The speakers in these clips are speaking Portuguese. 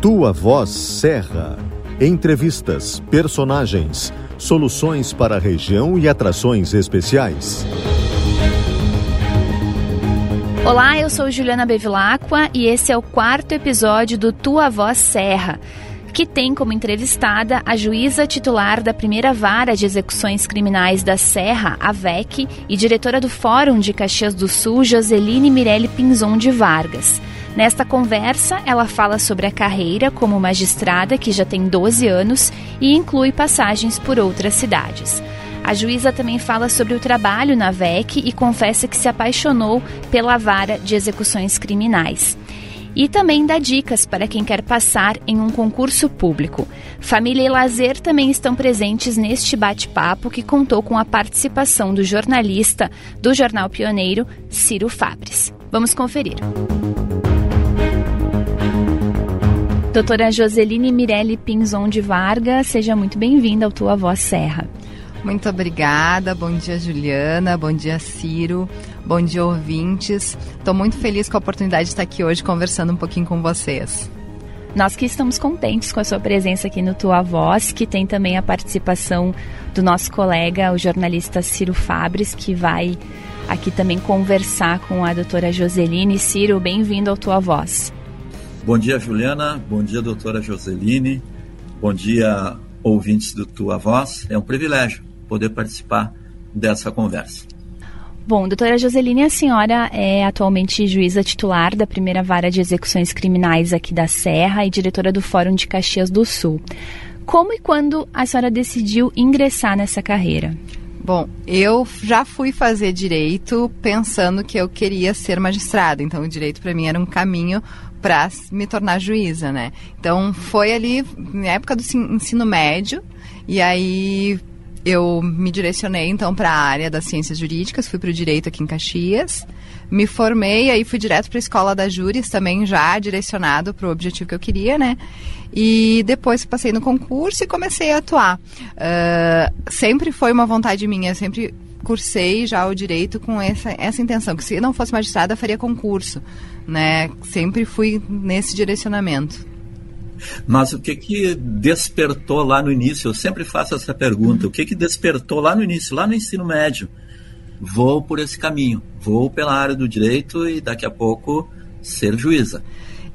Tua Voz Serra. Entrevistas, personagens, soluções para a região e atrações especiais. Olá, eu sou Juliana Bevilacqua e esse é o quarto episódio do Tua Voz Serra, que tem como entrevistada a juíza titular da primeira vara de execuções criminais da Serra, a VEC, e diretora do Fórum de Caxias do Sul, Joseline Mirelli Pinzon de Vargas. Nesta conversa, ela fala sobre a carreira como magistrada, que já tem 12 anos, e inclui passagens por outras cidades. A juíza também fala sobre o trabalho na VEC e confessa que se apaixonou pela vara de execuções criminais. E também dá dicas para quem quer passar em um concurso público. Família e lazer também estão presentes neste bate-papo que contou com a participação do jornalista do Jornal Pioneiro, Ciro Fabres. Vamos conferir. Doutora Joseline Mirelli Pinzon de Vargas, seja muito bem-vinda ao Tua Voz Serra. Muito obrigada. Bom dia, Juliana. Bom dia, Ciro. Bom dia, ouvintes. Estou muito feliz com a oportunidade de estar aqui hoje conversando um pouquinho com vocês. Nós que estamos contentes com a sua presença aqui no Tua Voz, que tem também a participação do nosso colega, o jornalista Ciro Fabres, que vai aqui também conversar com a doutora Joseline. Ciro, bem-vindo ao Tua Voz. Bom dia, Juliana. Bom dia, doutora Joseline. Bom dia, ouvintes do Tua Voz. É um privilégio poder participar dessa conversa. Bom, doutora Joseline, a senhora é atualmente juíza titular da primeira vara de execuções criminais aqui da Serra e diretora do Fórum de Caxias do Sul. Como e quando a senhora decidiu ingressar nessa carreira? Bom, eu já fui fazer direito pensando que eu queria ser magistrada, então o direito para mim era um caminho para me tornar juíza, né? Então foi ali na época do ensino médio e aí eu me direcionei então para a área das ciências jurídicas, fui para o direito aqui em Caxias, me formei aí fui direto para a escola da Júris também já direcionado para o objetivo que eu queria, né? E depois passei no concurso e comecei a atuar. Uh, sempre foi uma vontade minha, sempre cursei já o direito com essa, essa intenção, que se não fosse magistrada, faria concurso, né? Sempre fui nesse direcionamento. Mas o que que despertou lá no início? Eu sempre faço essa pergunta. O que que despertou lá no início, lá no ensino médio? Vou por esse caminho, vou pela área do direito e daqui a pouco ser juíza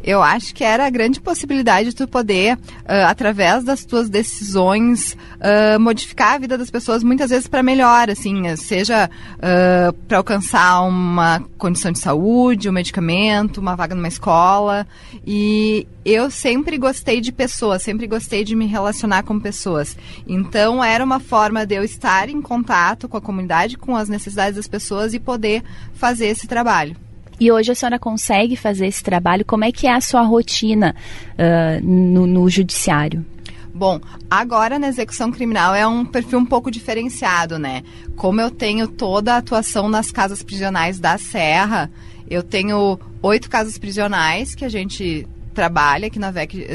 eu acho que era a grande possibilidade de tu poder, uh, através das tuas decisões, uh, modificar a vida das pessoas muitas vezes para melhor, assim, seja uh, para alcançar uma condição de saúde, um medicamento, uma vaga numa escola. E eu sempre gostei de pessoas, sempre gostei de me relacionar com pessoas. Então era uma forma de eu estar em contato com a comunidade, com as necessidades das pessoas e poder fazer esse trabalho. E hoje a senhora consegue fazer esse trabalho? Como é que é a sua rotina uh, no, no judiciário? Bom, agora na execução criminal é um perfil um pouco diferenciado, né? Como eu tenho toda a atuação nas casas prisionais da Serra, eu tenho oito casas prisionais que a gente trabalha aqui na VEC,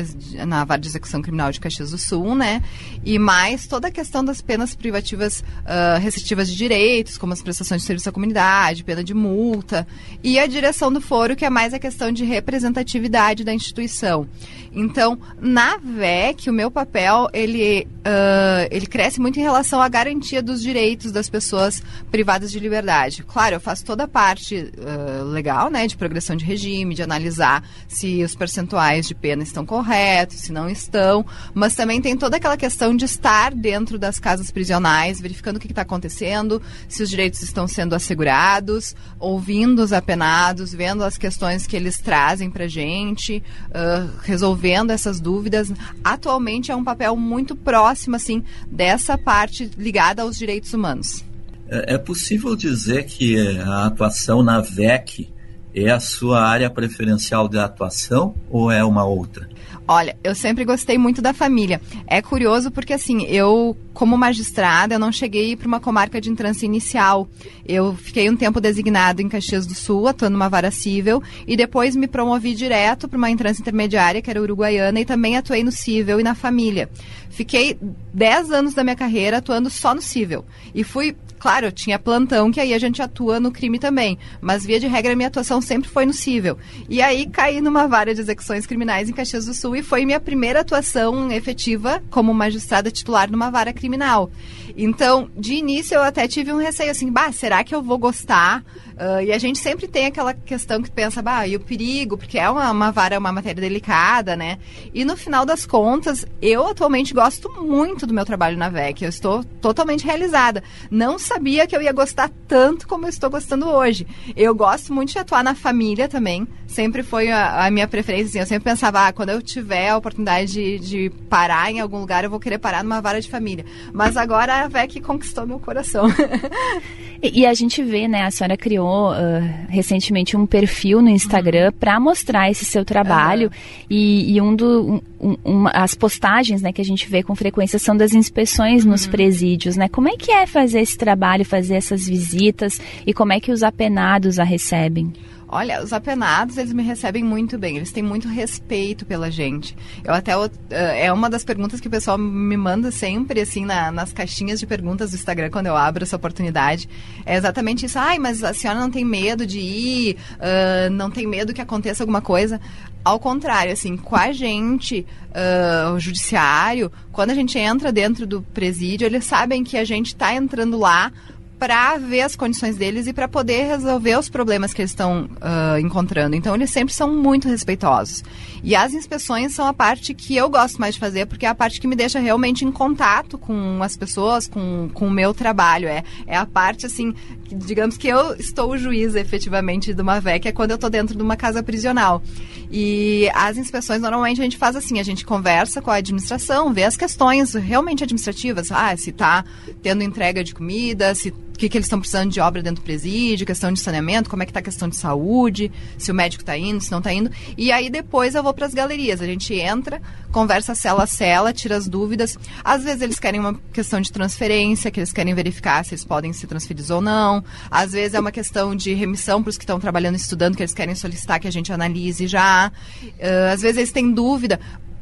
na Vara de Execução Criminal de Caxias do Sul, né? E mais toda a questão das penas privativas uh, restritivas de direitos, como as prestações de serviço à comunidade, pena de multa, e a direção do foro, que é mais a questão de representatividade da instituição. Então, na VEC, o meu papel, ele, uh, ele cresce muito em relação à garantia dos direitos das pessoas privadas de liberdade. Claro, eu faço toda a parte uh, legal, né, de progressão de regime, de analisar se os percentuais percentuais de pena estão corretos, se não estão, mas também tem toda aquela questão de estar dentro das casas prisionais, verificando o que está acontecendo, se os direitos estão sendo assegurados, ouvindo os apenados, vendo as questões que eles trazem para a gente, uh, resolvendo essas dúvidas. Atualmente é um papel muito próximo, assim, dessa parte ligada aos direitos humanos. É, é possível dizer que a atuação na VEC é a sua área preferencial de atuação ou é uma outra? Olha, eu sempre gostei muito da família. É curioso porque, assim, eu, como magistrada, eu não cheguei para uma comarca de entrância inicial. Eu fiquei um tempo designado em Caxias do Sul, atuando numa vara cível, e depois me promovi direto para uma entrância intermediária, que era uruguaiana, e também atuei no cível e na família. Fiquei 10 anos da minha carreira atuando só no cível. E fui Claro, eu tinha plantão, que aí a gente atua no crime também. Mas, via de regra, minha atuação sempre foi no cível. E aí caí numa vara de execuções criminais em Caxias do Sul e foi minha primeira atuação efetiva como magistrada titular numa vara criminal. Então, de início, eu até tive um receio assim, bah, será que eu vou gostar? Uh, e a gente sempre tem aquela questão que pensa, bah, e o perigo, porque é uma, uma vara, uma matéria delicada, né? E no final das contas, eu atualmente gosto muito do meu trabalho na VEC. Eu estou totalmente realizada. Não sabia que eu ia gostar tanto como eu estou gostando hoje. Eu gosto muito de atuar na família também. Sempre foi a, a minha preferência. Assim, eu sempre pensava, ah, quando eu tiver a oportunidade de, de parar em algum lugar, eu vou querer parar numa vara de família. Mas agora a VEC conquistou meu coração. e, e a gente vê, né, a senhora criou uh, recentemente um perfil no Instagram uhum. para mostrar esse seu trabalho uhum. e, e, um do um, um, as postagens né, que a gente vê com frequência são das inspeções uhum. nos presídios, né? Como é que é fazer esse trabalho, fazer essas visitas e como é que os apenados a recebem? Olha, os apenados, eles me recebem muito bem, eles têm muito respeito pela gente. Eu até, uh, é uma das perguntas que o pessoal me manda sempre, assim, na, nas caixinhas de perguntas do Instagram, quando eu abro essa oportunidade. É exatamente isso. Ai, mas a senhora não tem medo de ir, uh, não tem medo que aconteça alguma coisa. Ao contrário, assim, com a gente, uh, o judiciário, quando a gente entra dentro do presídio, eles sabem que a gente está entrando lá para ver as condições deles e para poder resolver os problemas que eles estão uh, encontrando. Então, eles sempre são muito respeitosos. E as inspeções são a parte que eu gosto mais de fazer, porque é a parte que me deixa realmente em contato com as pessoas, com, com o meu trabalho. É, é a parte, assim, que, digamos que eu estou o juiz, efetivamente, de uma VEC, é quando eu estou dentro de uma casa prisional. E as inspeções, normalmente, a gente faz assim, a gente conversa com a administração, vê as questões realmente administrativas. Ah, se está tendo entrega de comida, se que, que eles estão precisando de obra dentro do presídio, questão de saneamento, como é que está a questão de saúde, se o médico está indo, se não está indo. E aí depois eu vou para as galerias. A gente entra, conversa cela a cela, tira as dúvidas. Às vezes eles querem uma questão de transferência, que eles querem verificar se eles podem ser transferidos ou não. Às vezes é uma questão de remissão para os que estão trabalhando e estudando, que eles querem solicitar que a gente analise já. Uh, às vezes eles têm dúvida.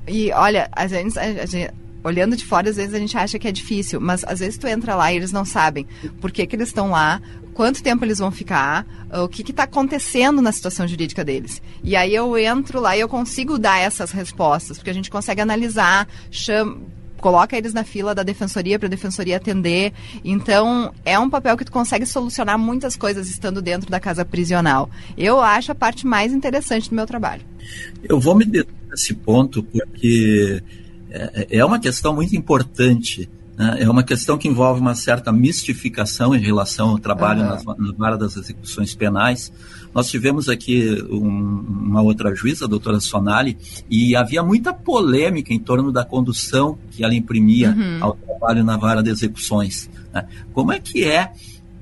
E olha, às vezes a gente, olhando de fora, às vezes a gente acha que é difícil, mas às vezes tu entra lá e eles não sabem por que, que eles estão lá, quanto tempo eles vão ficar, o que está acontecendo na situação jurídica deles. E aí eu entro lá e eu consigo dar essas respostas, porque a gente consegue analisar, chama, coloca eles na fila da defensoria para a defensoria atender. Então, é um papel que tu consegue solucionar muitas coisas estando dentro da casa prisional. Eu acho a parte mais interessante do meu trabalho. Eu vou me deter nesse ponto porque é, é uma questão muito importante. Né? É uma questão que envolve uma certa mistificação em relação ao trabalho uhum. nas, na vara das execuções penais. Nós tivemos aqui um, uma outra juíza, a doutora Sonali, e havia muita polêmica em torno da condução que ela imprimia uhum. ao trabalho na vara de execuções. Né? Como é que é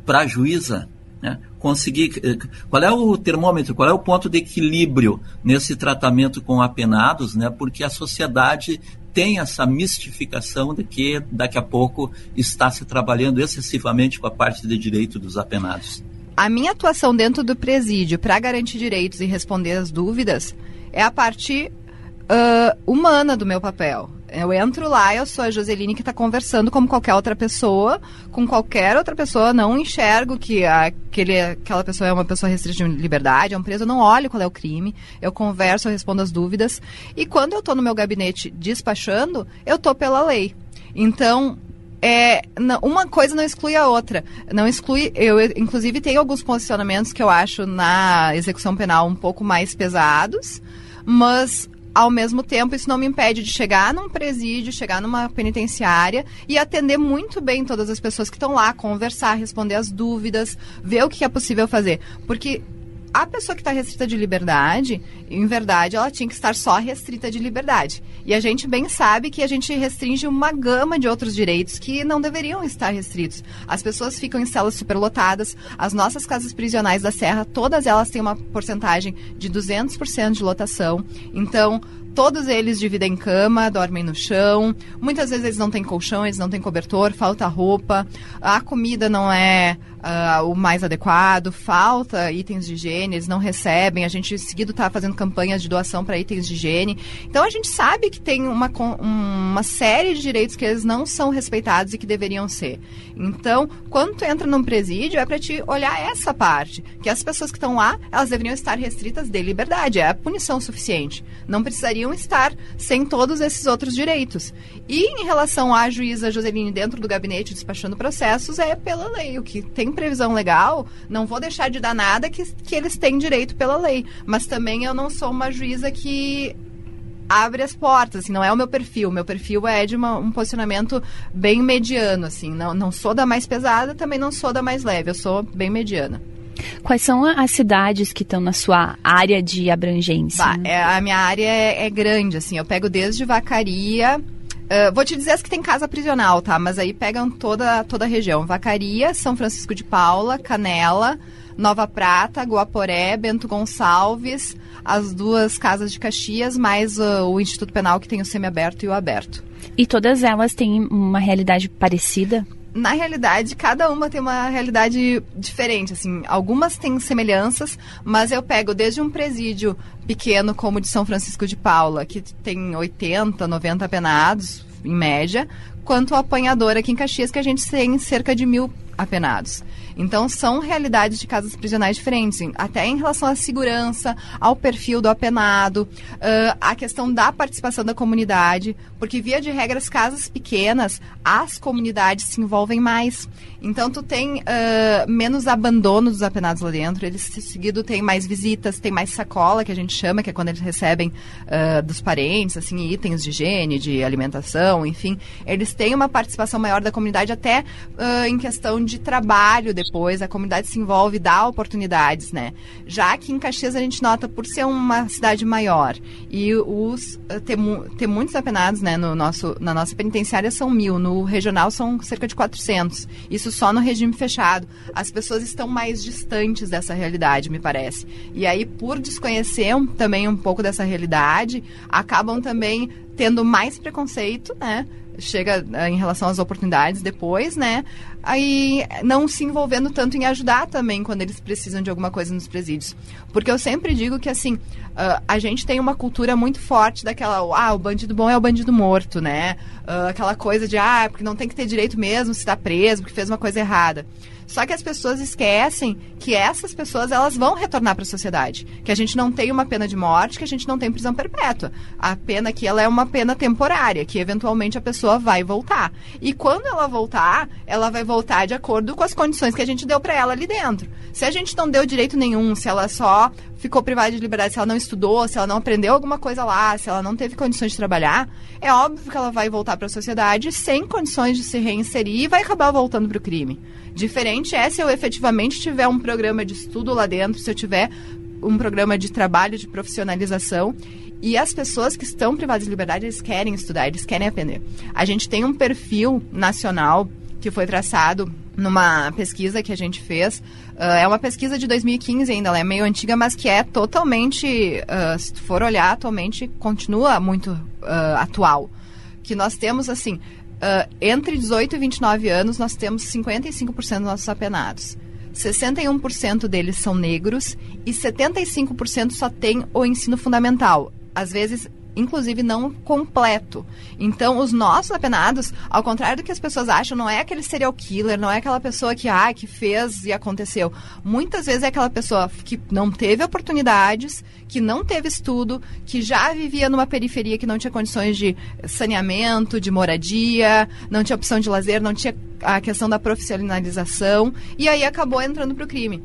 para a juíza né, conseguir. Eh, qual é o termômetro, qual é o ponto de equilíbrio nesse tratamento com apenados, né? Porque a sociedade tem essa mistificação de que daqui a pouco está se trabalhando excessivamente com a parte de direito dos apenados. A minha atuação dentro do presídio para garantir direitos e responder as dúvidas é a parte uh, humana do meu papel. Eu entro lá, eu sou a Joseline que está conversando como qualquer outra pessoa, com qualquer outra pessoa, não enxergo que aquele, aquela pessoa é uma pessoa restrita de liberdade, é um preso, eu não olho qual é o crime, eu converso, eu respondo as dúvidas. E quando eu estou no meu gabinete despachando, eu estou pela lei. Então, é, uma coisa não exclui a outra. Não exclui. Eu, inclusive, tenho alguns posicionamentos que eu acho na execução penal um pouco mais pesados, mas ao mesmo tempo, isso não me impede de chegar num presídio, chegar numa penitenciária e atender muito bem todas as pessoas que estão lá, conversar, responder as dúvidas, ver o que é possível fazer. Porque a pessoa que está restrita de liberdade, em verdade, ela tinha que estar só restrita de liberdade. E a gente bem sabe que a gente restringe uma gama de outros direitos que não deveriam estar restritos. As pessoas ficam em celas superlotadas, as nossas casas prisionais da Serra, todas elas têm uma porcentagem de 200% de lotação. Então, Todos eles dividem cama, dormem no chão. Muitas vezes eles não têm colchão, eles não têm cobertor, falta roupa. A comida não é uh, o mais adequado, falta itens de higiene, eles não recebem. A gente seguido está fazendo campanhas de doação para itens de higiene. Então a gente sabe que tem uma, uma série de direitos que eles não são respeitados e que deveriam ser. Então, quando tu entra num presídio, é para te olhar essa parte, que as pessoas que estão lá, elas deveriam estar restritas de liberdade, é a punição suficiente. Não precisariam estar sem todos esses outros direitos. E em relação à juíza Joseline dentro do gabinete despachando processos, é pela lei. O que tem previsão legal, não vou deixar de dar nada que, que eles têm direito pela lei. Mas também eu não sou uma juíza que abre as portas, assim, não é o meu perfil. Meu perfil é de uma, um posicionamento bem mediano, assim. Não, não sou da mais pesada, também não sou da mais leve. Eu sou bem mediana. Quais são as cidades que estão na sua área de abrangência? Bah, é, a minha área é, é, grande, assim. Eu pego desde Vacaria, Uh, vou te dizer as que tem casa prisional, tá? Mas aí pegam toda, toda a região. Vacaria, São Francisco de Paula, Canela, Nova Prata, Guaporé, Bento Gonçalves, as duas casas de Caxias, mais uh, o Instituto Penal que tem o semiaberto e o aberto. E todas elas têm uma realidade parecida? Na realidade, cada uma tem uma realidade diferente, assim. Algumas têm semelhanças, mas eu pego desde um presídio pequeno como o de São Francisco de Paula, que tem 80, 90 apenados, em média, quanto o apanhador aqui em Caxias, que a gente tem cerca de mil apenados. Então, são realidades de casas prisionais diferentes, até em relação à segurança, ao perfil do apenado, uh, a questão da participação da comunidade, porque, via de regra, as casas pequenas, as comunidades se envolvem mais. Então, tu tem uh, menos abandono dos apenados lá dentro, eles, seguido, tem mais visitas, tem mais sacola, que a gente chama, que é quando eles recebem uh, dos parentes, assim, itens de higiene, de alimentação, enfim. Eles têm uma participação maior da comunidade, até em questão de trabalho, depois, a comunidade se envolve, dá oportunidades, né? Já que em Caxias a gente nota, por ser uma cidade maior e os eh, ter, ter muitos apenados, né, no nosso, na nossa penitenciária são mil, no regional são cerca de 400. Isso só no regime fechado. As pessoas estão mais distantes dessa realidade, me parece. E aí, por desconhecer também um pouco dessa realidade, acabam também tendo mais preconceito, né? Chega uh, em relação às oportunidades depois, né? Aí não se envolvendo tanto em ajudar também quando eles precisam de alguma coisa nos presídios. Porque eu sempre digo que, assim, uh, a gente tem uma cultura muito forte daquela, ah, o bandido bom é o bandido morto, né? Uh, aquela coisa de, ah, porque não tem que ter direito mesmo se está preso, porque fez uma coisa errada. Só que as pessoas esquecem que essas pessoas elas vão retornar para a sociedade, que a gente não tem uma pena de morte, que a gente não tem prisão perpétua. A pena aqui ela é uma pena temporária, que eventualmente a pessoa vai voltar. E quando ela voltar, ela vai voltar de acordo com as condições que a gente deu para ela ali dentro. Se a gente não deu direito nenhum, se ela só ficou privada de liberdade, se ela não estudou, se ela não aprendeu alguma coisa lá, se ela não teve condições de trabalhar, é óbvio que ela vai voltar para a sociedade sem condições de se reinserir e vai acabar voltando para o crime. Diferente é se eu efetivamente tiver um programa de estudo lá dentro, se eu tiver um programa de trabalho, de profissionalização. E as pessoas que estão privadas de liberdade, eles querem estudar, eles querem aprender. A gente tem um perfil nacional que foi traçado numa pesquisa que a gente fez. Uh, é uma pesquisa de 2015 ainda, ela é meio antiga, mas que é totalmente, uh, se for olhar atualmente, continua muito uh, atual. Que nós temos, assim, entre 18 e 29 anos, nós temos 55% dos nossos apenados. 61% deles são negros e 75% só tem o ensino fundamental. Às vezes inclusive não completo. Então, os nossos apenados, ao contrário do que as pessoas acham, não é aquele serial killer, não é aquela pessoa que, ah, que fez e aconteceu. Muitas vezes é aquela pessoa que não teve oportunidades, que não teve estudo, que já vivia numa periferia que não tinha condições de saneamento, de moradia, não tinha opção de lazer, não tinha a questão da profissionalização, e aí acabou entrando para o crime.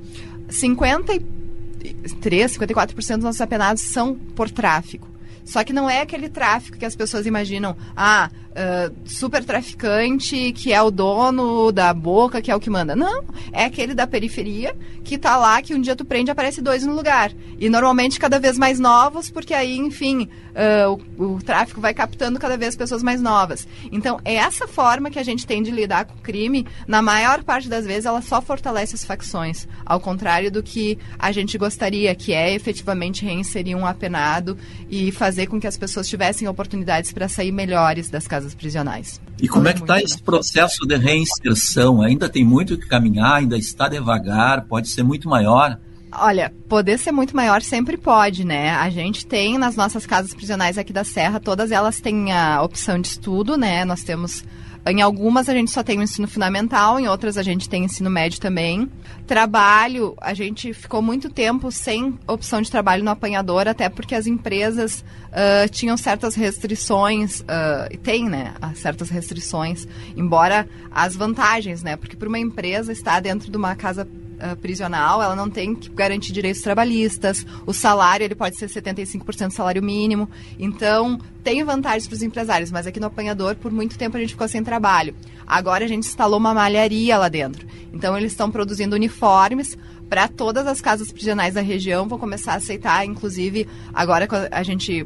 53, 54% dos nossos apenados são por tráfico. Só que não é aquele tráfico que as pessoas imaginam, ah, uh, super traficante que é o dono da boca, que é o que manda. Não, é aquele da periferia que tá lá, que um dia tu prende aparece dois no lugar. E normalmente cada vez mais novos, porque aí, enfim, uh, o, o, tráfico vai captando cada vez pessoas mais novas. Então, é essa forma que a gente tem de lidar com o crime, na maior parte das vezes, ela só fortalece as facções. Ao contrário do que a gente gostaria, que é efetivamente reinserir um apenado e fazer com que as pessoas tivessem oportunidades para sair melhores das casas prisionais. E como é que está esse processo de reinserção? Ainda tem muito que caminhar, ainda está devagar, pode ser muito maior? Olha, poder ser muito maior sempre pode, né? A gente tem nas nossas casas prisionais aqui da Serra, todas elas têm a opção de estudo, né? Nós temos em algumas a gente só tem o ensino fundamental, em outras a gente tem ensino médio também. Trabalho, a gente ficou muito tempo sem opção de trabalho no apanhador, até porque as empresas uh, tinham certas restrições, uh, e tem, né, certas restrições, embora as vantagens, né, porque para uma empresa estar dentro de uma casa uh, prisional, ela não tem que garantir direitos trabalhistas, o salário ele pode ser 75% do salário mínimo. Então, tem vantagens para os empresários, mas aqui no apanhador, por muito tempo a gente ficou sem trabalho. Agora a gente instalou uma malharia lá dentro. Então, eles estão produzindo uniformes para todas as casas prisionais da região, vão começar a aceitar, inclusive, agora a gente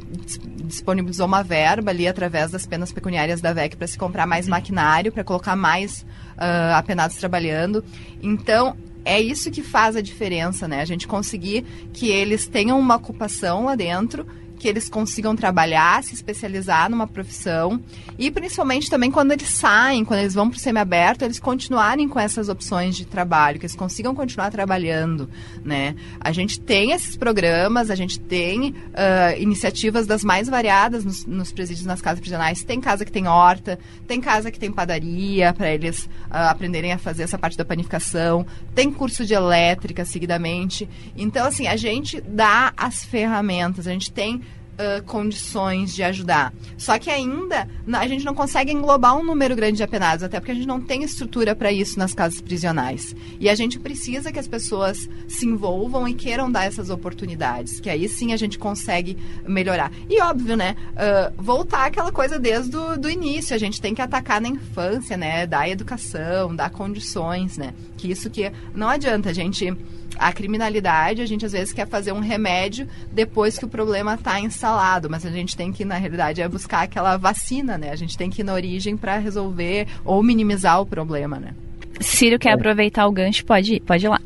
disponibilizou uma verba ali através das penas pecuniárias da VEC para se comprar mais maquinário, para colocar mais uh, apenados trabalhando. Então, é isso que faz a diferença, né? A gente conseguir que eles tenham uma ocupação lá dentro que eles consigam trabalhar, se especializar numa profissão e principalmente também quando eles saem, quando eles vão para o semiaberto, eles continuarem com essas opções de trabalho, que eles consigam continuar trabalhando, né? A gente tem esses programas, a gente tem uh, iniciativas das mais variadas nos, nos, presídios, nas casas prisionais. Tem casa que tem horta, tem casa que tem padaria para eles uh, aprenderem a fazer essa parte da panificação, tem curso de elétrica seguidamente. Então, assim, a gente dá as ferramentas, a gente tem uh, condições de ajudar. Só que ainda a gente não consegue englobar um número grande de apenados, até porque a gente não tem estrutura para isso nas casas prisionais. E a gente precisa que as pessoas se envolvam e queiram dar essas oportunidades, que aí sim a gente consegue melhorar. E óbvio, né? Uh, voltar aquela coisa desde o do início. A gente tem que atacar na infância, né? Dar educação, dar condições, né? Que isso que não adianta a gente a criminalidade, a gente às vezes quer fazer um remédio depois que o problema está instalado, mas a gente tem que, na realidade, é buscar aquela vacina, né? A gente tem que ir na origem para resolver ou minimizar o problema, né? Ciro quer é. aproveitar o gancho, pode ir, pode ir lá.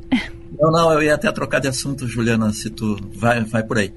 Não, não, eu ia até trocar de assunto, Juliana, se tu vai, vai por aí.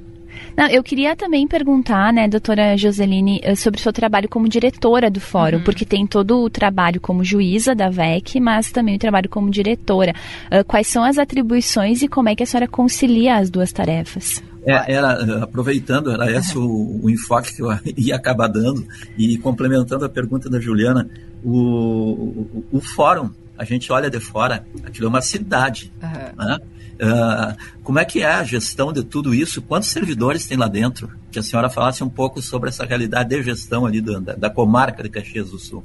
Não, eu queria também perguntar, né, doutora Joseline, eh, sobre o seu trabalho como diretora do fórum, uhum. porque tem todo o trabalho como juíza da VEC, mas também o trabalho como diretora. Uh, quais são as atribuições e como é que a senhora concilia as duas tarefas? É, era, aproveitando, era esse o, o, enfoque que eu ia acabar dando e complementando a pergunta da Juliana, o, o, o fórum, a gente olha de fora, aquilo é uma cidade, uhum. né? Uh, como é que é a gestão de tudo isso? Quantos servidores tem lá dentro? Que a senhora falasse um pouco sobre essa realidade de gestão ali da, da comarca de Caxias do Sul.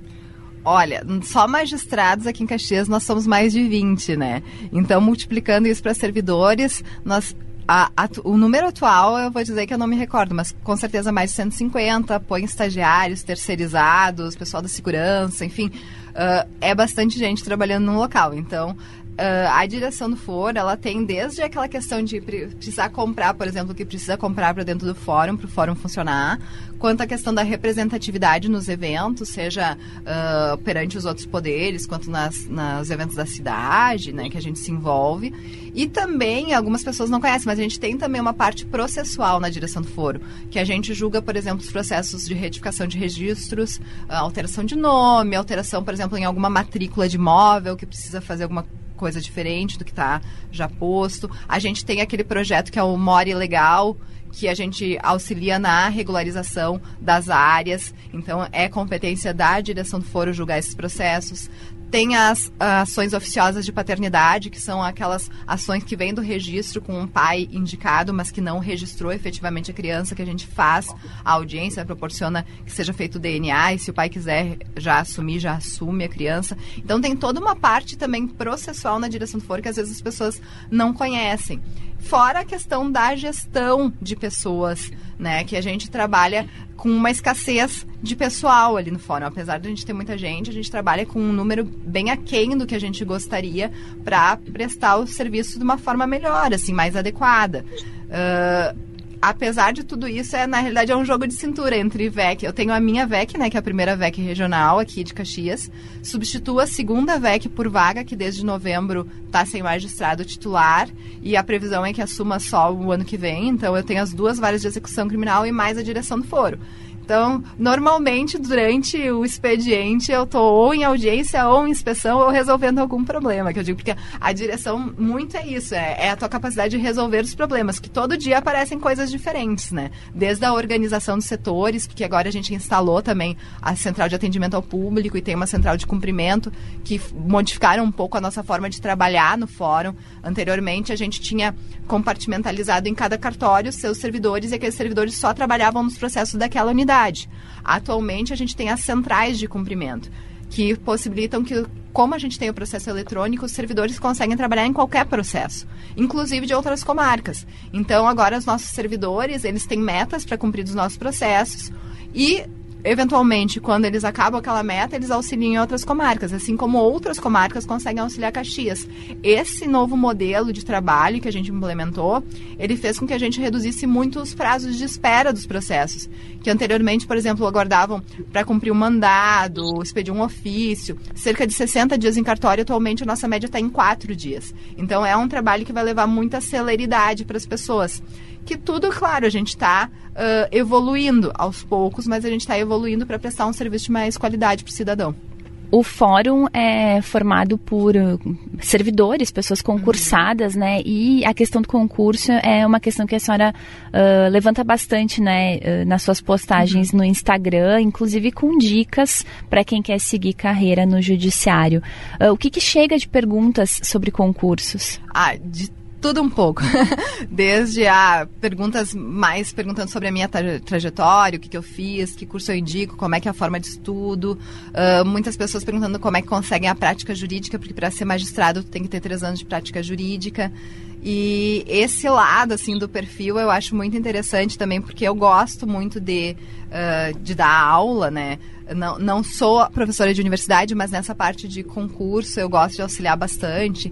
Olha, só magistrados aqui em Caxias nós somos mais de 20, né? Então, multiplicando isso para servidores, nós a, a, o número atual, eu vou dizer que eu não me recordo, mas com certeza mais de 150, põe estagiários, terceirizados, pessoal da segurança, enfim, uh, é bastante gente trabalhando no local. Então, Uh, a direção do foro, ela tem desde aquela questão de precisar comprar, por exemplo, o que precisa comprar para dentro do fórum, para o fórum funcionar, quanto a questão da representatividade nos eventos, seja uh, perante os outros poderes, quanto nas, nos eventos da cidade, né, que a gente se envolve. E também, algumas pessoas não conhecem, mas a gente tem também uma parte processual na direção do foro, que a gente julga, por exemplo, os processos de retificação de registros, alteração de nome, alteração, por exemplo, em alguma matrícula de imóvel que precisa fazer alguma coisa diferente do que está já posto. A gente tem aquele projeto que é o More Legal, que a gente auxilia na regularização das áreas. Então, é competência da direção do foro julgar esses processos. Tem as ações oficiosas de paternidade, que são aquelas ações que vêm do registro com um pai indicado, mas que não registrou efetivamente a criança, que a gente faz a audiência, proporciona que seja feito o DNA, e se o pai quiser já assumir, já assume a criança. Então tem toda uma parte também processual na direção do foro que às vezes as pessoas não conhecem. Fora a questão da gestão de pessoas, né? Que a gente trabalha com uma escassez de pessoal ali no fórum. Apesar de a gente ter muita gente, a gente trabalha com um número bem aquém do que a gente gostaria para prestar o serviço de uma forma melhor, assim, mais adequada. Uh, apesar de tudo isso, é na realidade é um jogo de cintura entre VEC. Eu tenho a minha VEC, né, que é a primeira VEC regional aqui de Caxias. Substituo a segunda VEC por vaga, que desde novembro está sem magistrado titular. E a previsão é que assuma só o ano que vem. Então eu tenho as duas varas de execução criminal e mais a direção do foro. Então, normalmente, durante o expediente, eu tô ou em audiência, ou em inspeção, ou resolvendo algum problema. Que eu digo, porque a direção muito é isso, é, é, a tua capacidade de resolver os problemas, que todo dia aparecem coisas diferentes, né? Desde a organização dos setores, porque agora a gente instalou também a central de atendimento ao público e tem uma central de cumprimento, que modificaram um pouco a nossa forma de trabalhar no fórum. Anteriormente, a gente tinha compartimentalizado em cada cartório seus servidores, e aqueles servidores só trabalhavam nos processos daquela unidade. Atualmente, a gente tem as centrais de cumprimento, que possibilitam que, como a gente tem o processo eletrônico, os servidores conseguem trabalhar em qualquer processo, inclusive de outras comarcas. Então, agora, os nossos servidores, eles têm metas para cumprir dos nossos processos e eventualmente, quando eles acabam aquela meta, eles auxiliam outras comarcas, assim como outras comarcas conseguem auxiliar Caxias. Esse novo modelo de trabalho que a gente implementou, ele fez com que a gente reduzisse muito os prazos de espera dos processos, que anteriormente, por exemplo, aguardavam para cumprir um mandado, expedir um ofício, cerca de 60 dias em cartório, atualmente a nossa média está em 4 dias. Então é um trabalho que vai levar muita celeridade para as pessoas que tudo, claro, a gente está uh, evoluindo aos poucos, mas a gente está evoluindo para prestar um serviço de mais qualidade para o cidadão. O fórum é formado por servidores, pessoas concursadas, uhum. né? E a questão do concurso é uma questão que a senhora uh, levanta bastante, né? Uh, nas suas postagens uhum. no Instagram, inclusive com dicas para quem quer seguir carreira no judiciário. Uh, o que, que chega de perguntas sobre concursos? Ah, de tudo um pouco. Desde a perguntas mais perguntando sobre a minha tra trajetória, o que, que eu fiz, que curso eu indico, como é que é a forma de estudo. Uh, muitas pessoas perguntando como é que conseguem a prática jurídica, porque para ser magistrado tem que ter três anos de prática jurídica. E esse lado, assim, do perfil eu acho muito interessante também, porque eu gosto muito de, uh, de dar aula, né? Não, não sou professora de universidade, mas nessa parte de concurso eu gosto de auxiliar bastante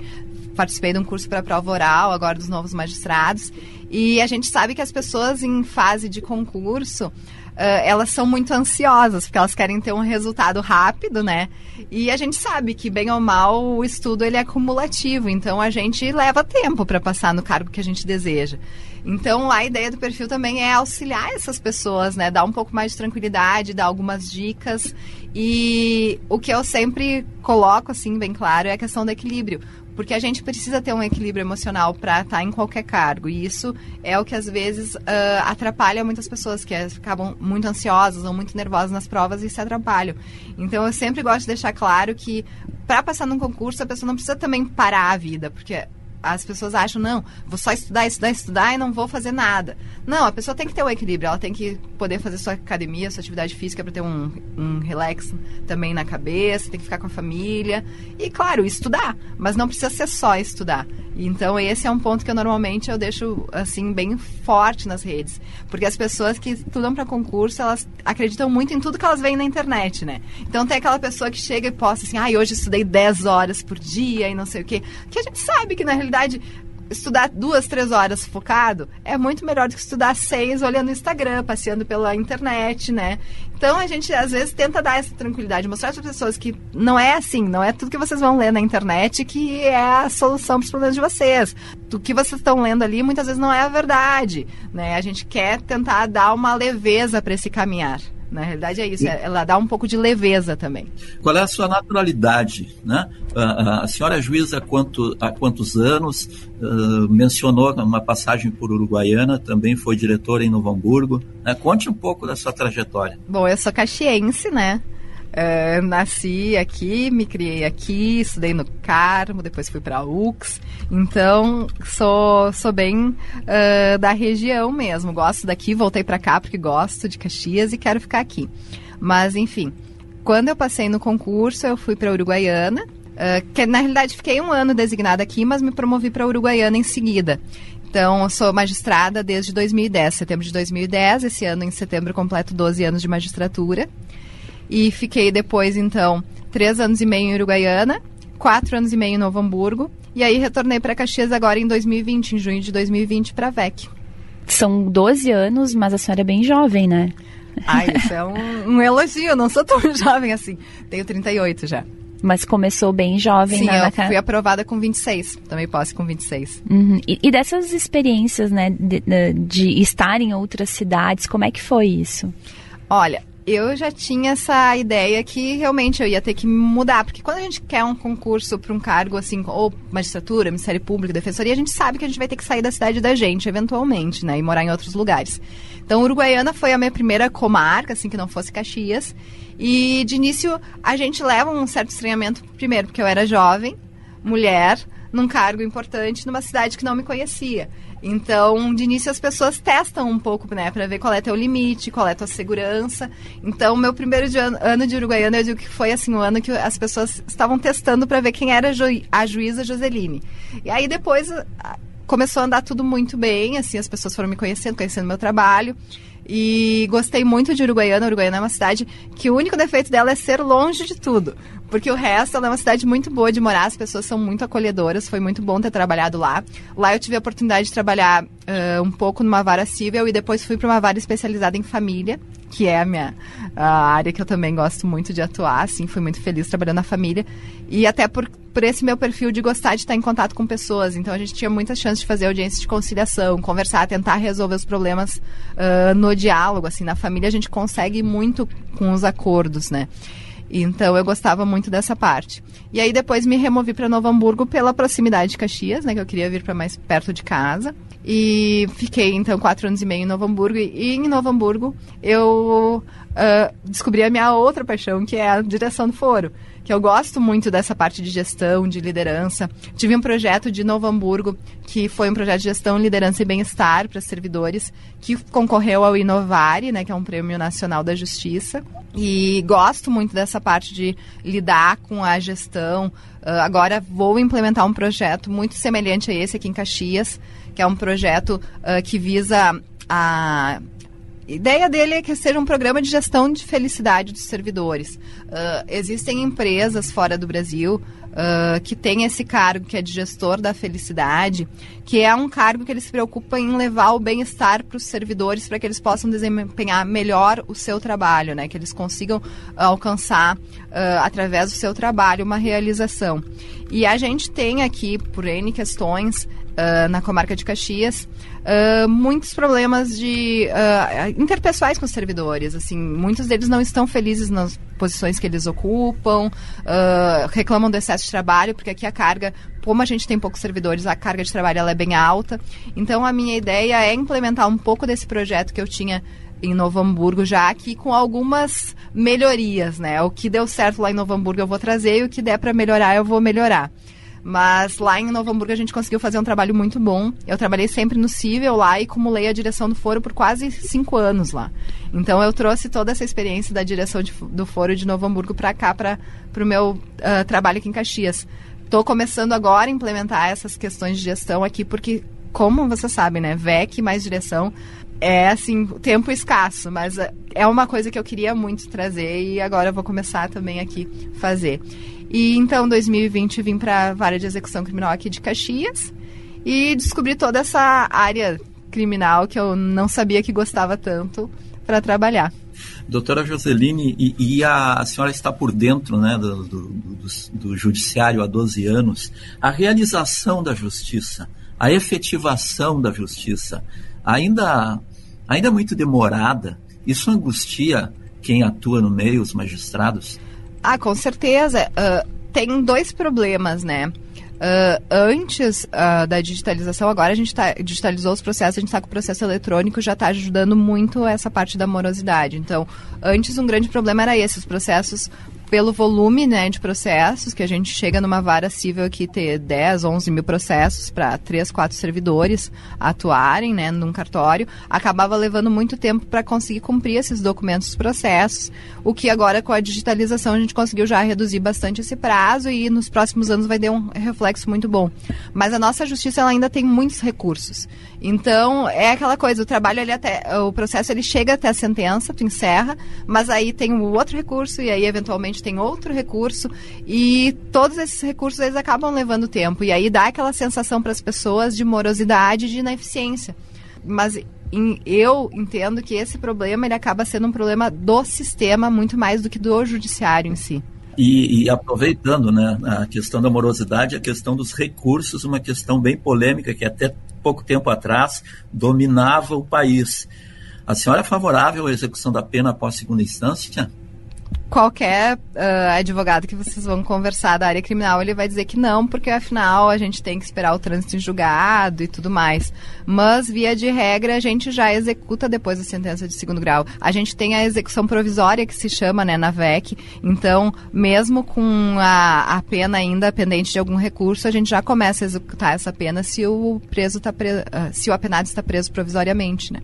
participei de um curso para prova oral agora dos novos magistrados. E a gente sabe que as pessoas em fase de concurso, uh, elas são muito ansiosas, porque elas querem ter um resultado rápido, né? E a gente sabe que, bem ou mal, o estudo ele é acumulativo, então a gente leva tempo para passar no cargo que a gente deseja. Então, a ideia do perfil também é auxiliar essas pessoas, né? Dar um pouco mais de tranquilidade, dar algumas dicas. E o que eu sempre coloco, assim, bem claro, é a questão do equilíbrio. Porque a gente precisa ter um equilíbrio emocional para estar tá em qualquer cargo. E isso é o que às vezes uh, atrapalha muitas pessoas que acabam muito ansiosas ou muito nervosas nas provas e se atrapalham. Então eu sempre gosto de deixar claro que para passar num concurso a pessoa não precisa também parar a vida, porque as pessoas acham, não, vou só estudar, estudar, estudar e não vou fazer nada. Não, a pessoa tem que ter um equilíbrio, ela tem que poder fazer sua academia, sua atividade física para ter um, um relax também na cabeça, tem que ficar com a família. E, claro, estudar, mas não precisa ser só estudar. Então, esse é um ponto que eu normalmente eu deixo, assim, bem forte nas redes. Porque as pessoas que estudam para concurso, elas acreditam muito em tudo que elas veem na internet, né? Então, tem aquela pessoa que chega e posta assim, ah, hoje estudei 10 horas por dia e não sei o quê. Que a gente sabe que, na realidade, estudar duas, três horas focado é muito melhor do que estudar seis olhando o Instagram, passeando pela internet, né? Então a gente às vezes tenta dar essa tranquilidade, mostrar para as pessoas que não é assim, não é tudo que vocês vão ler na internet que é a solução para os problemas de vocês. O que vocês estão lendo ali muitas vezes não é a verdade, né? A gente quer tentar dar uma leveza para esse caminhar. Na realidade é isso, ela dá um pouco de leveza também. Qual é a sua naturalidade? Né? A, a senhora é juíza há, quanto, há quantos anos? Uh, mencionou uma passagem por Uruguaiana, também foi diretora em Novo Hamburgo. Né? Conte um pouco da sua trajetória. Bom, eu sou caxiense, né? Uh, nasci aqui, me criei aqui, estudei no Carmo, depois fui para a UX. Então, sou, sou bem uh, da região mesmo. Gosto daqui, voltei para cá porque gosto de Caxias e quero ficar aqui. Mas, enfim, quando eu passei no concurso, eu fui para Uruguaiana. Uh, que na realidade fiquei um ano designada aqui, mas me promovi para Uruguaiana em seguida. Então, sou magistrada desde 2010, setembro de 2010. Esse ano, em setembro, completo 12 anos de magistratura. E fiquei depois, então, três anos e meio em Uruguaiana, quatro anos e meio em Novo Hamburgo. E aí retornei para Caxias agora em 2020, em junho de 2020, para a VEC. são 12 anos, mas a senhora é bem jovem, né? Ah, isso é um, um elogio, eu não sou tão jovem assim. Tenho 38 já. Mas começou bem jovem, Sim, né? eu fui aprovada com 26. Também posso com 26. Uhum. E, e, dessas experiências, né, de, de, estar em outras cidades, como é que foi isso? Olha, eu já tinha essa ideia que realmente eu ia ter que mudar, porque quando a gente quer um concurso para um cargo assim, ou magistratura, Ministério Público, Defensoria, a gente sabe que a gente vai ter que sair da cidade da gente, eventualmente, né, e morar em outros lugares. Então, Uruguaiana foi a minha primeira comarca, assim, que não fosse Caxias. E de início a gente leva um certo estranhamento, primeiro, porque eu era jovem, mulher, num cargo importante, numa cidade que não me conhecia. Então, de início as pessoas testam um pouco, né, para ver qual é teu limite, qual é tua segurança. Então, meu primeiro de ano, ano, de Uruguaiana, eu digo que foi assim o um ano que as pessoas estavam testando para ver quem era a juíza Joseline. E aí depois começou a andar tudo muito bem, assim, as pessoas foram me conhecendo, conhecendo meu trabalho. E gostei muito de Uruguaiana. Uruguaiana é uma cidade que o único defeito dela é ser longe de tudo. Porque o resto ela é uma cidade muito boa de morar, as pessoas são muito acolhedoras, foi muito bom ter trabalhado lá. Lá eu tive a oportunidade de trabalhar uh, um pouco numa vara civil e depois fui para uma vara especializada em família, que é a minha a área que eu também gosto muito de atuar, assim, fui muito feliz trabalhando na família. E até por, por esse meu perfil de gostar de estar em contato com pessoas. Então a gente tinha muitas chances de fazer audiência de conciliação, conversar, tentar resolver os problemas uh, no diálogo, assim, na família a gente consegue muito com os acordos, né? Então eu gostava muito dessa parte. E aí depois me removi para Novo Hamburgo pela proximidade de Caxias, né? Que eu queria vir para mais perto de casa. E fiquei então quatro anos e meio em Novo Hamburgo. E em Novo Hamburgo eu uh, descobri a minha outra paixão, que é a direção do foro que eu gosto muito dessa parte de gestão, de liderança. Tive um projeto de Novo Hamburgo, que foi um projeto de gestão, liderança e bem-estar para servidores, que concorreu ao Inovare, né, que é um prêmio nacional da justiça. E gosto muito dessa parte de lidar com a gestão. Uh, agora vou implementar um projeto muito semelhante a esse aqui em Caxias, que é um projeto uh, que visa a a ideia dele é que seja um programa de gestão de felicidade dos servidores. Uh, existem empresas fora do Brasil uh, que têm esse cargo que é de gestor da felicidade, que é um cargo que eles se preocupam em levar o bem-estar para os servidores para que eles possam desempenhar melhor o seu trabalho, né? que eles consigam alcançar, uh, através do seu trabalho, uma realização. E a gente tem aqui, por N questões, na comarca de Caxias, uh, muitos problemas de uh, interpessoais com os servidores. Assim, muitos deles não estão felizes nas posições que eles ocupam, uh, reclamam do excesso de trabalho, porque aqui a carga, como a gente tem poucos servidores, a carga de trabalho ela é bem alta. Então, a minha ideia é implementar um pouco desse projeto que eu tinha em Novo Hamburgo já aqui com algumas melhorias, né? O que deu certo lá em Novo Hamburgo eu vou trazer e o que der para melhorar eu vou melhorar. Mas lá em Novo Hamburgo a gente conseguiu fazer um trabalho muito bom. Eu trabalhei sempre no Cível lá e acumulei a direção do foro por quase cinco anos lá. Então eu trouxe toda essa experiência da direção de, do foro de Novo Hamburgo para cá, para o meu uh, trabalho aqui em Caxias. Estou começando agora a implementar essas questões de gestão aqui, porque, como você sabe, né, VEC mais direção é assim, tempo escasso, mas é uma coisa que eu queria muito trazer e agora eu vou começar também aqui fazer. E então, em 2020, vim para a vara de execução criminal aqui de Caxias e descobri toda essa área criminal que eu não sabia que gostava tanto para trabalhar. Doutora Joseline, e, e a, a, senhora está por dentro né, do, do, do, do judiciário há 12 anos. A realização da justiça, a efetivação da justiça, ainda, ainda muito demorada, isso angustia quem atua no meio, os magistrados? Ah, com certeza. Uh, tem dois problemas, né? Uh, antes uh, da digitalização, agora a gente tá, digitalizou os processos, a gente está com o processo eletrônico, já está ajudando muito essa parte da morosidade. Então, antes um grande problema era esse, os processos pelo volume né, de processos, que a gente chega numa vara civil aqui ter 10, 11 mil processos para 3, 4 servidores atuarem né, num cartório, acabava levando muito tempo para conseguir cumprir esses documentos dos processos, o que agora com a digitalização a gente conseguiu já reduzir bastante esse prazo e nos próximos anos vai ter um reflexo muito bom. Mas a nossa justiça ela ainda tem muitos recursos. Então, é aquela coisa, o trabalho ele até, o processo ele chega até a sentença, tu encerra, mas aí tem o outro recurso e aí eventualmente tem outro recurso e todos esses recursos eles acabam levando tempo e aí dá aquela sensação para as pessoas de morosidade, de ineficiência. Mas eu entendo que esse problema ele acaba sendo um problema do sistema muito mais do que do judiciário em si. E, e, aproveitando né, a questão da morosidade, a questão dos recursos, uma questão bem polêmica que até pouco tempo atrás dominava o país. A senhora é favorável à execução da pena após segunda instância? Qualquer uh, advogado que vocês vão conversar da área criminal, ele vai dizer que não, porque afinal a gente tem que esperar o trânsito em julgado e tudo mais. Mas, via de regra, a gente já executa depois da sentença de segundo grau. A gente tem a execução provisória, que se chama, né, na VEC. Então, mesmo com a, a pena ainda pendente de algum recurso, a gente já começa a executar essa pena se o preso tá pre... Uh, se o apenado está preso provisoriamente, né?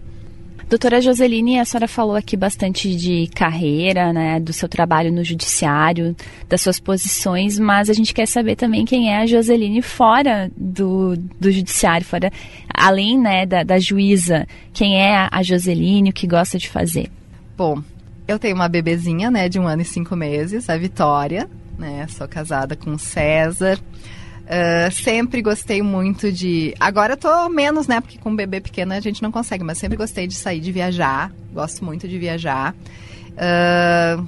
Doutora Joseline, a senhora falou aqui bastante de carreira, né, do seu trabalho no judiciário, das suas posições, mas a gente quer saber também quem é a Joseline fora do, do judiciário, fora, além, né, da, da juíza. Quem é a Joseline, o que gosta de fazer? Bom, eu tenho uma bebezinha, né, de um ano e cinco meses, a Vitória, né, sou casada com César. Uh, sempre gostei muito de. Agora eu tô menos, né? Porque com um bebê pequeno a gente não consegue, mas sempre gostei de sair, de viajar. Gosto muito de viajar. Uh,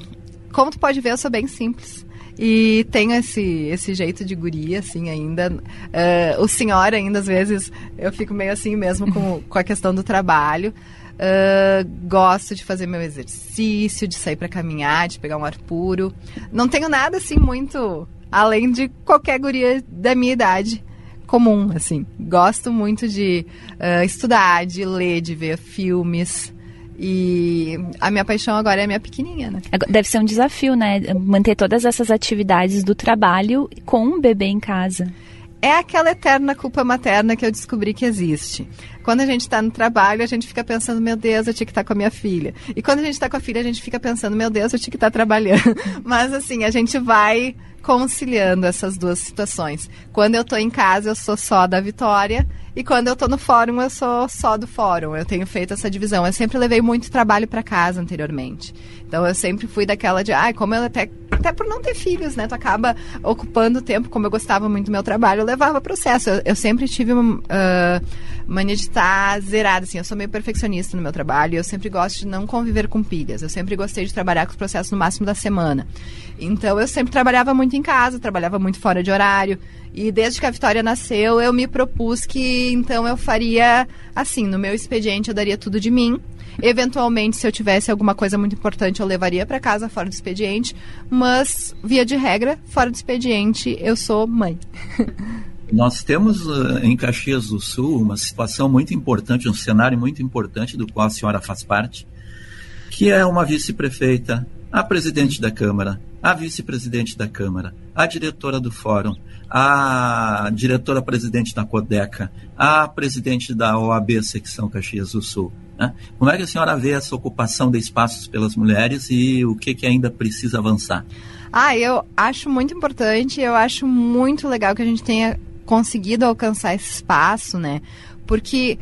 como tu pode ver, eu sou bem simples. E tenho esse, esse jeito de guria, assim, ainda. Uh, o senhor, ainda, às vezes, eu fico meio assim mesmo com, com a questão do trabalho. Uh, gosto de fazer meu exercício, de sair para caminhar, de pegar um ar puro. Não tenho nada assim muito além de qualquer guria da minha idade comum, assim. Gosto muito de uh, estudar, de ler, de ver filmes. E a minha paixão agora é a minha pequenininha, né? Deve ser um desafio, né? Manter todas essas atividades do trabalho com um bebê em casa é aquela eterna culpa materna que eu descobri que existe. Quando a gente está no trabalho, a gente fica pensando, meu Deus, eu tinha que estar tá com a minha filha. E quando a gente está com a filha, a gente fica pensando, meu Deus, eu tinha que estar tá trabalhando. Mas assim, a gente vai conciliando essas duas situações. Quando eu estou em casa, eu sou só da Vitória. E quando eu estou no fórum, eu sou só do fórum. Eu tenho feito essa divisão. Eu sempre levei muito trabalho para casa anteriormente. Então eu sempre fui daquela de, ai, ah, como eu até até por não ter filhos, né? Tu acaba ocupando tempo, como eu gostava muito do meu trabalho, eu levava processo. Eu, eu sempre tive uma uh, mania de estar zerada, assim. Eu sou meio perfeccionista no meu trabalho eu sempre gosto de não conviver com pilhas. Eu sempre gostei de trabalhar com os processos no máximo da semana. Então eu sempre trabalhava muito em casa, trabalhava muito fora de horário. E desde que a Vitória nasceu, eu me propus que então eu faria assim, no meu expediente eu daria tudo de mim. Eventualmente, se eu tivesse alguma coisa muito importante, eu levaria para casa fora do expediente, mas via de regra, fora do expediente, eu sou mãe. Nós temos uh, em Caxias do Sul uma situação muito importante, um cenário muito importante do qual a senhora faz parte, que é uma vice-prefeita, a presidente da Câmara, a vice-presidente da Câmara, a diretora do Fórum, a diretora-presidente da CODECA, a presidente da OAB Secção Caxias do Sul. Né? Como é que a senhora vê essa ocupação de espaços pelas mulheres e o que, que ainda precisa avançar? Ah, eu acho muito importante, eu acho muito legal que a gente tenha conseguido alcançar esse espaço, né? Porque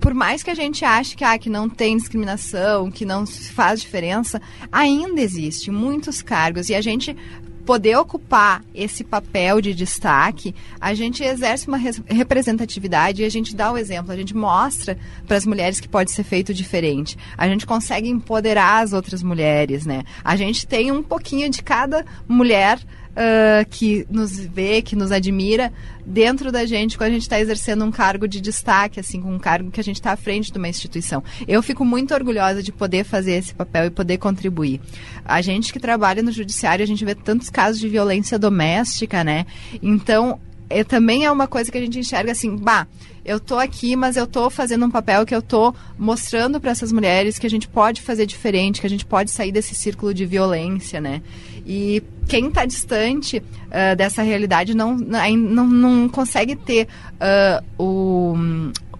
por mais que a gente ache que, ah, que não tem discriminação, que não faz diferença, ainda existe muitos cargos e a gente poder ocupar esse papel de destaque, a gente exerce uma representatividade e a gente dá o exemplo, a gente mostra para as mulheres que pode ser feito diferente. A gente consegue empoderar as outras mulheres, né? A gente tem um pouquinho de cada mulher uh, que nos vê, que nos admira dentro da gente quando a gente está exercendo um cargo de destaque, assim, um cargo que a gente está à frente de uma instituição. Eu fico muito orgulhosa de poder fazer esse papel e poder contribuir. A gente que trabalha no judiciário, a gente vê tantos casos de violência doméstica, né? Então, é, também é uma coisa que a gente enxerga assim, bah, eu tô aqui, mas eu tô fazendo um papel que eu tô mostrando para essas mulheres que a gente pode fazer diferente, que a gente pode sair desse círculo de violência, né? E quem está distante uh, dessa realidade não, não, não consegue ter uh, o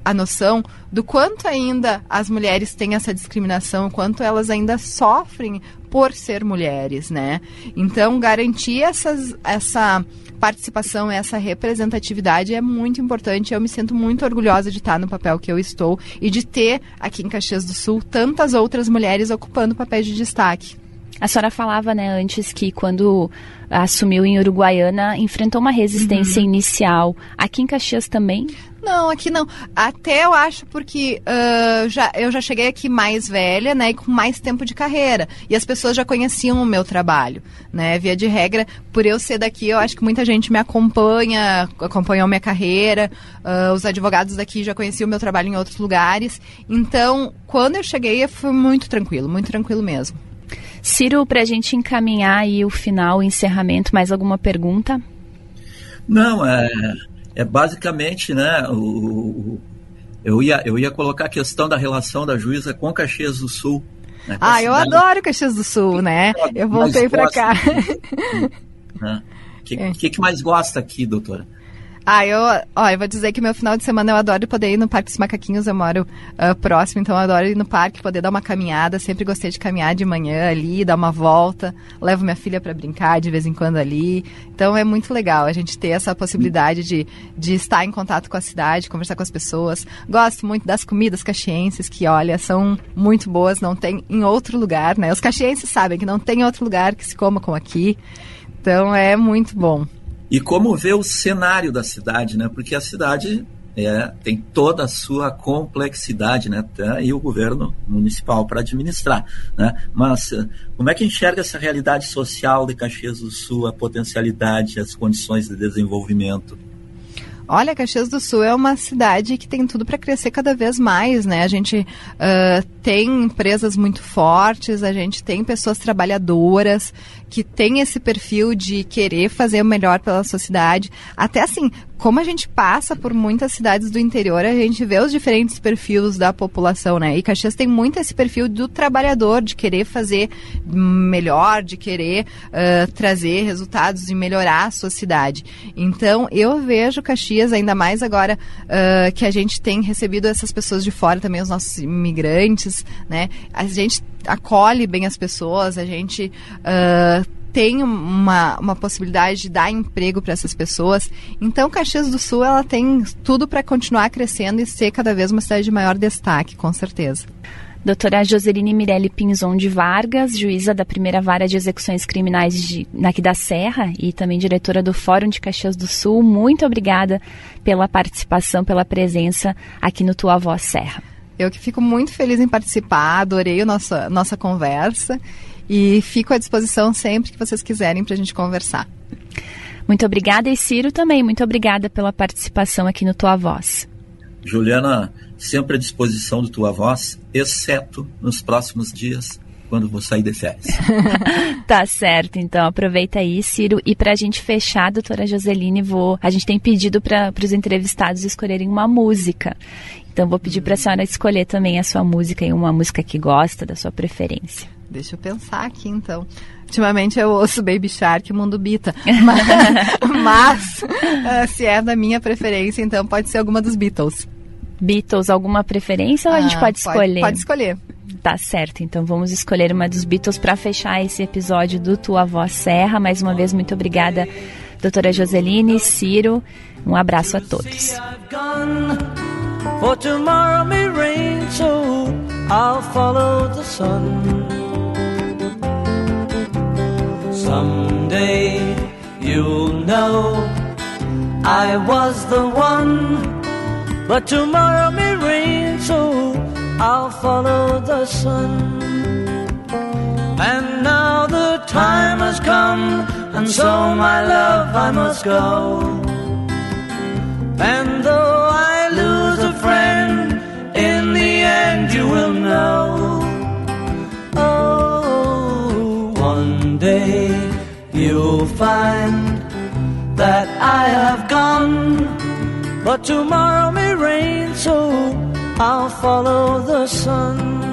a noção do quanto ainda as mulheres têm essa discriminação, quanto elas ainda sofrem por ser mulheres, né? Então, garantir essas, essa participação, essa representatividade é muito importante. Eu me sinto muito orgulhosa de estar no papel que eu estou e de ter aqui em Caxias do Sul tantas outras mulheres ocupando papéis de destaque. A senhora falava, né, antes que quando assumiu em Uruguaiana, enfrentou uma resistência uhum. inicial. Aqui em Caxias também? Não, aqui não. Até eu acho porque uh, já, eu já cheguei aqui mais velha, né, e com mais tempo de carreira. E as pessoas já conheciam o meu trabalho, né? Via de regra, por eu ser daqui, eu acho que muita gente me acompanha, acompanhou minha carreira. Uh, os advogados daqui já conheciam o meu trabalho em outros lugares. Então, quando eu cheguei, foi muito tranquilo, muito tranquilo mesmo. Ciro, para a gente encaminhar aí o final, o encerramento, mais alguma pergunta? Não, é é basicamente, né, o, o, eu, ia, eu ia colocar a questão da relação da juíza com Caxias do Sul. Né, ah, eu adoro Caxias do Sul, né? Eu voltei para cá. O né? que, é. que, que mais gosta aqui, doutora? Ah, eu, ó, eu vou dizer que meu final de semana eu adoro poder ir no Parque dos Macaquinhos, eu moro uh, próximo, então eu adoro ir no parque, poder dar uma caminhada, sempre gostei de caminhar de manhã ali, dar uma volta, levo minha filha para brincar de vez em quando ali, então é muito legal a gente ter essa possibilidade de, de estar em contato com a cidade, conversar com as pessoas. Gosto muito das comidas caxienses, que olha, são muito boas, não tem em outro lugar, né? Os caxienses sabem que não tem outro lugar que se coma como aqui, então é muito bom e como ver o cenário da cidade, né? Porque a cidade é, tem toda a sua complexidade, né? E o governo municipal para administrar, né? Mas eh, como é que enxerga essa realidade social de Caxias do Sul, a potencialidade, as condições de desenvolvimento? Olha, Caxias do Sul é uma cidade que tem tudo para crescer cada vez mais, né? A gente uh, tem empresas muito fortes, a gente tem pessoas trabalhadoras que têm esse perfil de querer fazer o melhor pela sociedade. Até assim, como a gente passa por muitas cidades do interior, a gente vê os diferentes perfis da população, né? E Caxias tem muito esse perfil do trabalhador, de querer fazer melhor, de querer uh, trazer resultados e melhorar a sua cidade. Então, eu vejo Caxias, ainda mais agora uh, que a gente tem recebido essas pessoas de fora também, os nossos imigrantes, né? A gente acolhe bem as pessoas, a gente. Uh, tem uma, uma possibilidade de dar emprego para essas pessoas. Então, Caxias do Sul ela tem tudo para continuar crescendo e ser cada vez uma cidade de maior destaque, com certeza. Doutora Joseline Mirelli Pinzon de Vargas, juíza da primeira vara de execuções criminais de, aqui da Serra e também diretora do Fórum de Caxias do Sul, muito obrigada pela participação, pela presença aqui no Tua Voz Serra. Eu que fico muito feliz em participar, adorei a nossa, nossa conversa e fico à disposição sempre que vocês quiserem para a gente conversar. Muito obrigada e Ciro também, muito obrigada pela participação aqui no Tua Voz. Juliana, sempre à disposição do Tua Voz, exceto nos próximos dias, quando vou sair de férias. tá certo, então aproveita aí, Ciro. E para a gente fechar, doutora Joseline, vou, a gente tem pedido para os entrevistados escolherem uma música. Então vou pedir para a senhora escolher também a sua música e uma música que gosta, da sua preferência. Deixa eu pensar aqui então. Ultimamente eu ouço Baby Shark e Mundo Bita. Mas, mas uh, se é da minha preferência, então pode ser alguma dos Beatles. Beatles, alguma preferência ou a gente ah, pode escolher? Pode, pode escolher. Tá certo, então vamos escolher uma dos Beatles para fechar esse episódio do Tua Voz Serra. Mais uma vez, muito obrigada, doutora Joseline, Ciro. Um abraço a todos. For tomorrow may rain, so I'll follow the sun. Someday you'll know I was the one. But tomorrow may rain, so I'll follow the sun. And now the time has come, and so my love I must go. And though I lose a friend, in the end you will know. You'll find that I have gone. But tomorrow may rain, so I'll follow the sun.